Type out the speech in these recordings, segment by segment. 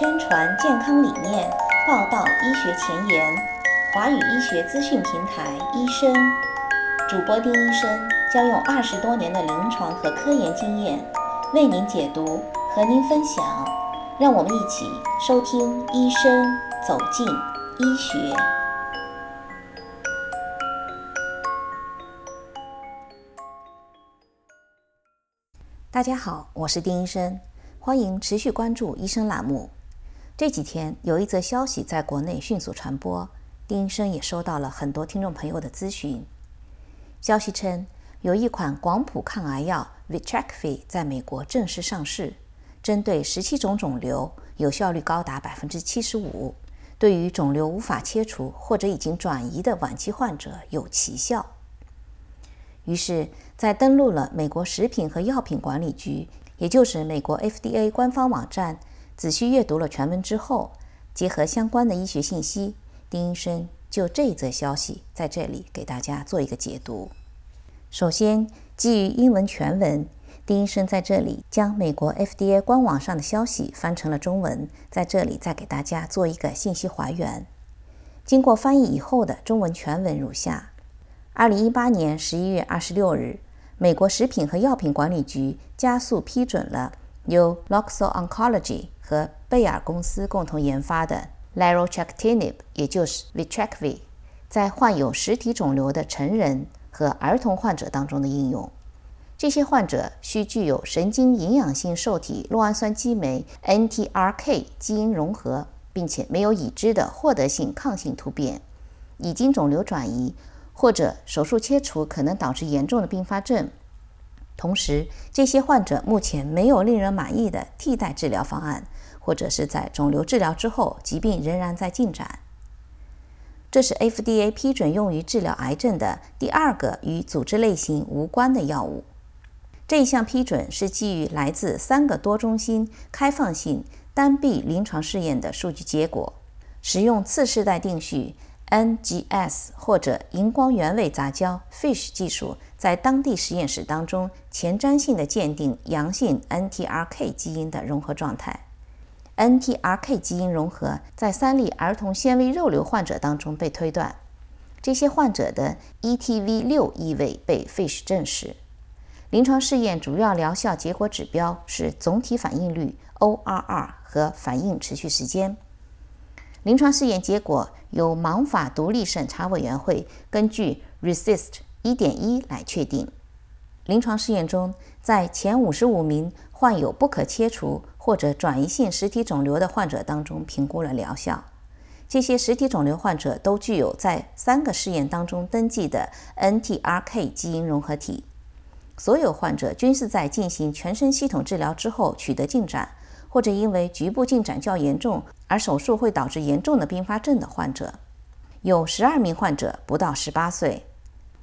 宣传健康理念，报道医学前沿，华语医学资讯平台医生主播丁医生将用二十多年的临床和科研经验为您解读，和您分享。让我们一起收听医生走进医学。大家好，我是丁医生，欢迎持续关注医生栏目。这几天有一则消息在国内迅速传播，丁医生也收到了很多听众朋友的咨询。消息称，有一款广谱抗癌药 Vitrakvi 在美国正式上市。针对十七种肿瘤，有效率高达百分之七十五。对于肿瘤无法切除或者已经转移的晚期患者有奇效。于是，在登录了美国食品和药品管理局，也就是美国 FDA 官方网站，仔细阅读了全文之后，结合相关的医学信息，丁医生就这一则消息在这里给大家做一个解读。首先，基于英文全文。丁医生在这里将美国 FDA 官网上的消息翻成了中文，在这里再给大家做一个信息还原。经过翻译以后的中文全文如下：二零一八年十一月二十六日，美国食品和药品管理局加速批准了由 Loxo Oncology 和贝尔公司共同研发的 Larotrectinib，也就是 Vitrakvi，在患有实体肿瘤的成人和儿童患者当中的应用。这些患者需具有神经营养性受体酪氨酸激酶 （NTRK） 基因融合，并且没有已知的获得性抗性突变，已经肿瘤转移或者手术切除可能导致严重的并发症。同时，这些患者目前没有令人满意的替代治疗方案，或者是在肿瘤治疗之后疾病仍然在进展。这是 FDA 批准用于治疗癌症的第二个与组织类型无关的药物。这一项批准是基于来自三个多中心开放性单臂临床试验的数据结果，使用次世代定序 NGS 或者荧光原位杂交 FISH 技术，在当地实验室当中前瞻性的鉴定阳性 NTRK 基因的融合状态。NTRK 基因融合在三例儿童纤维肉瘤患者当中被推断，这些患者的 ETV6 异位被 FISH 证实。临床试验主要疗效结果指标是总体反应率 （ORR） 和反应持续时间。临床试验结果由盲法独立审查委员会根据 Resist 1.1来确定。临床试验中，在前55名患有不可切除或者转移性实体肿瘤的患者当中评估了疗效。这些实体肿瘤患者都具有在三个试验当中登记的 NTRK 基因融合体。所有患者均是在进行全身系统治疗之后取得进展，或者因为局部进展较严重而手术会导致严重的并发症的患者。有十二名患者不到十八岁。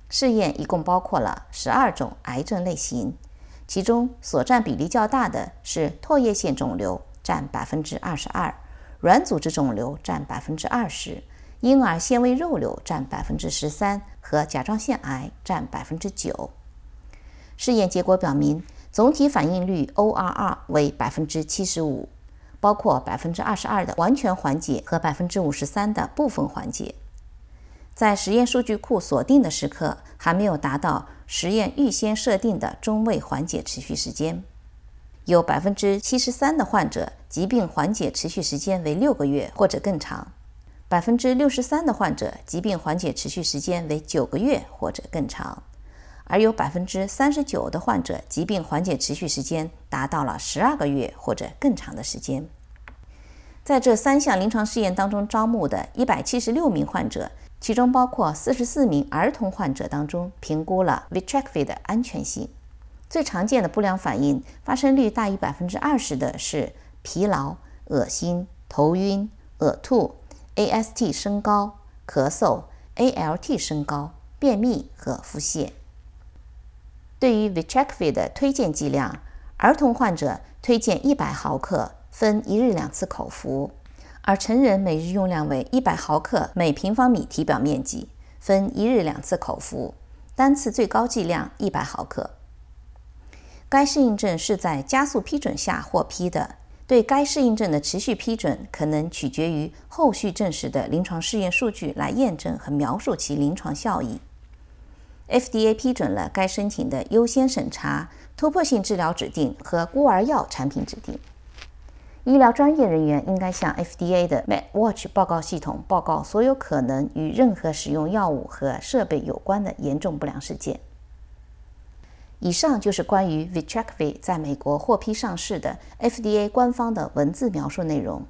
试验一共包括了十二种癌症类型，其中所占比例较大的是唾液腺肿瘤，占百分之二十二；软组织肿瘤占百分之二十；婴儿纤维肉瘤占百分之十三，和甲状腺癌占百分之九。试验结果表明，总体反应率 ORR 为百分之七十五，包括百分之二十二的完全缓解和百分之五十三的部分缓解。在实验数据库锁定的时刻，还没有达到实验预先设定的中位缓解持续时间。有百分之七十三的患者疾病缓解持续时间为六个月或者更长，百分之六十三的患者疾病缓解持续时间为九个月或者更长。而有百分之三十九的患者疾病缓解持续时间达到了十二个月或者更长的时间。在这三项临床试验当中招募的一百七十六名患者，其中包括四十四名儿童患者当中，评估了 Vitrakvi 的安全性。最常见的不良反应，发生率大于百分之二十的是疲劳、恶心、头晕、呕吐、AST 升高、咳嗽、ALT 升高、便秘和腹泻。对于 Vitrakvi 的推荐剂量，儿童患者推荐一百毫克，分一日两次口服；而成人每日用量为一百毫克每平方米体表面积，分一日两次口服，单次最高剂量一百毫克。该适应症是在加速批准下获批的，对该适应症的持续批准可能取决于后续证实的临床试验数据来验证和描述其临床效益。FDA 批准了该申请的优先审查、突破性治疗指定和孤儿药产品指定。医疗专业人员应该向 FDA 的 MedWatch 报告系统报告所有可能与任何使用药物和设备有关的严重不良事件。以上就是关于 Vitrakvi 在美国获批上市的 FDA 官方的文字描述内容。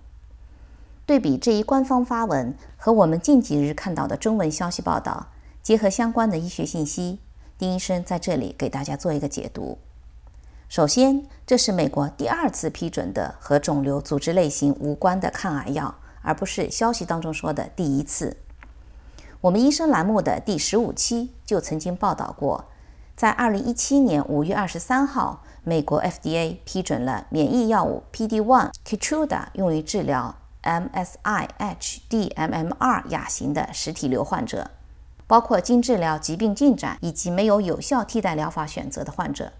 对比这一官方发文和我们近几日看到的中文消息报道，结合相关的医学信息，丁医生在这里给大家做一个解读。首先，这是美国第二次批准的和肿瘤组织类型无关的抗癌药，而不是消息当中说的第一次。我们医生栏目的第十五期就曾经报道过。在二零一七年五月二十三号，美国 FDA 批准了免疫药物 PD-1 Keytruda 用于治疗 MSI-H-D-MMR 亚型的实体瘤患者，包括经治疗疾病进展以及没有有效替代疗法选择的患者。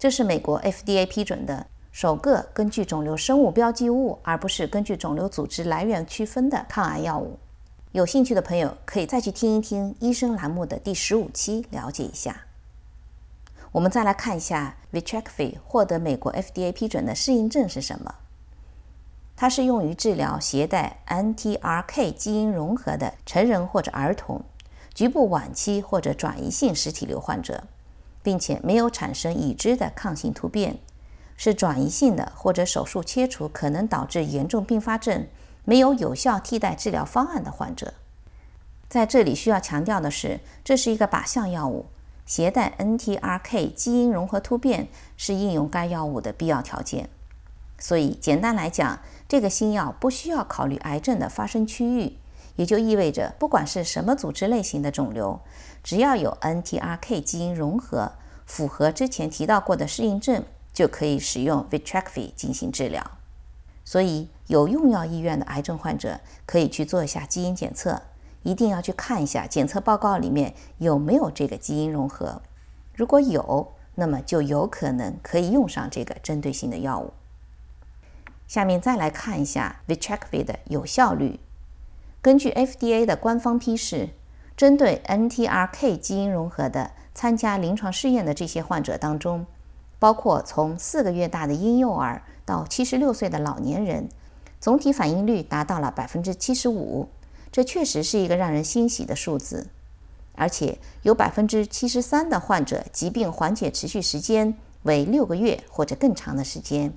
这是美国 FDA 批准的首个根据肿瘤生物标记物而不是根据肿瘤组织来源区分的抗癌药物。有兴趣的朋友可以再去听一听医生栏目的第十五期，了解一下。我们再来看一下 Vitrakvi 获得美国 FDA 批准的适应症是什么？它是用于治疗携带 NTRK 基因融合的成人或者儿童局部晚期或者转移性实体瘤患者，并且没有产生已知的抗性突变，是转移性的或者手术切除可能导致严重并发症、没有有效替代治疗方案的患者。在这里需要强调的是，这是一个靶向药物。携带 NTRK 基因融合突变是应用该药物的必要条件，所以简单来讲，这个新药不需要考虑癌症的发生区域，也就意味着不管是什么组织类型的肿瘤，只要有 NTRK 基因融合，符合之前提到过的适应症，就可以使用 Vitrakvi 进行治疗。所以有用药意愿的癌症患者可以去做一下基因检测。一定要去看一下检测报告里面有没有这个基因融合，如果有，那么就有可能可以用上这个针对性的药物。下面再来看一下 Vitrakvi 的有效率。根据 FDA 的官方批示，针对 NTRK 基因融合的参加临床试验的这些患者当中，包括从四个月大的婴幼儿到七十六岁的老年人，总体反应率达到了百分之七十五。这确实是一个让人欣喜的数字，而且有百分之七十三的患者疾病缓解持续时间为六个月或者更长的时间，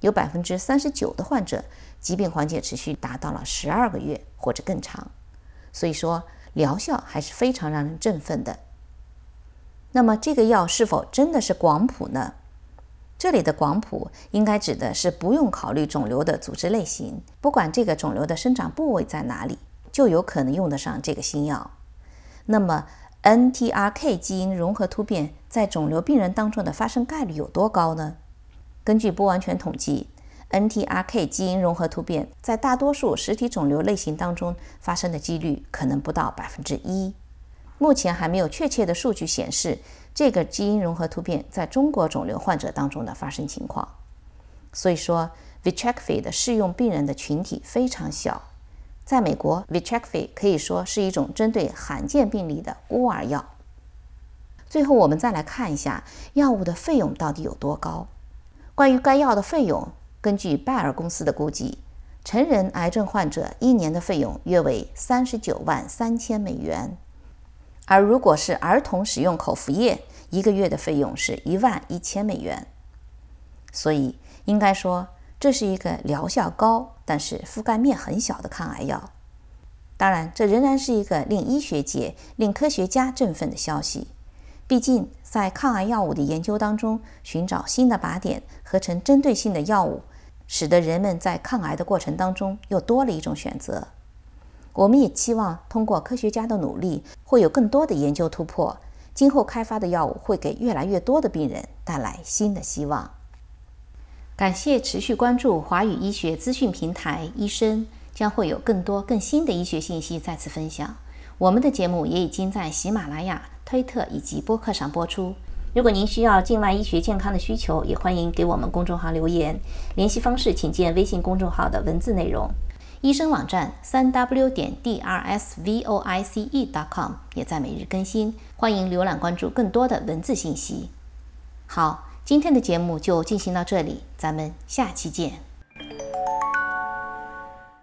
有百分之三十九的患者疾病缓解持续达到了十二个月或者更长，所以说疗效还是非常让人振奋的。那么这个药是否真的是广谱呢？这里的广谱应该指的是不用考虑肿瘤的组织类型，不管这个肿瘤的生长部位在哪里。就有可能用得上这个新药。那么，NTRK 基因融合突变在肿瘤病人当中的发生概率有多高呢？根据不完全统计，NTRK 基因融合突变在大多数实体肿瘤类型当中发生的几率可能不到百分之一。目前还没有确切的数据显示这个基因融合突变在中国肿瘤患者当中的发生情况。所以说，Vitrakvi 的适用病人的群体非常小。在美国，Vitrakvi 可以说是一种针对罕见病例的孤儿药。最后，我们再来看一下药物的费用到底有多高。关于该药的费用，根据拜耳公司的估计，成人癌症患者一年的费用约为三十九万三千美元，而如果是儿童使用口服液，一个月的费用是一万一千美元。所以，应该说。这是一个疗效高，但是覆盖面很小的抗癌药。当然，这仍然是一个令医学界、令科学家振奋的消息。毕竟，在抗癌药物的研究当中，寻找新的靶点、合成针对性的药物，使得人们在抗癌的过程当中又多了一种选择。我们也期望通过科学家的努力，会有更多的研究突破，今后开发的药物会给越来越多的病人带来新的希望。感谢持续关注华语医学资讯平台，医生将会有更多更新的医学信息再次分享。我们的节目也已经在喜马拉雅、推特以及播客上播出，如果您需要境外医学健康的需求，也欢迎给我们公众号留言。联系方式请见微信公众号的文字内容。医生网站三 w 点 d r s v o i c e dot com 也在每日更新，欢迎浏览关注更多的文字信息。好，今天的节目就进行到这里，咱们下期见。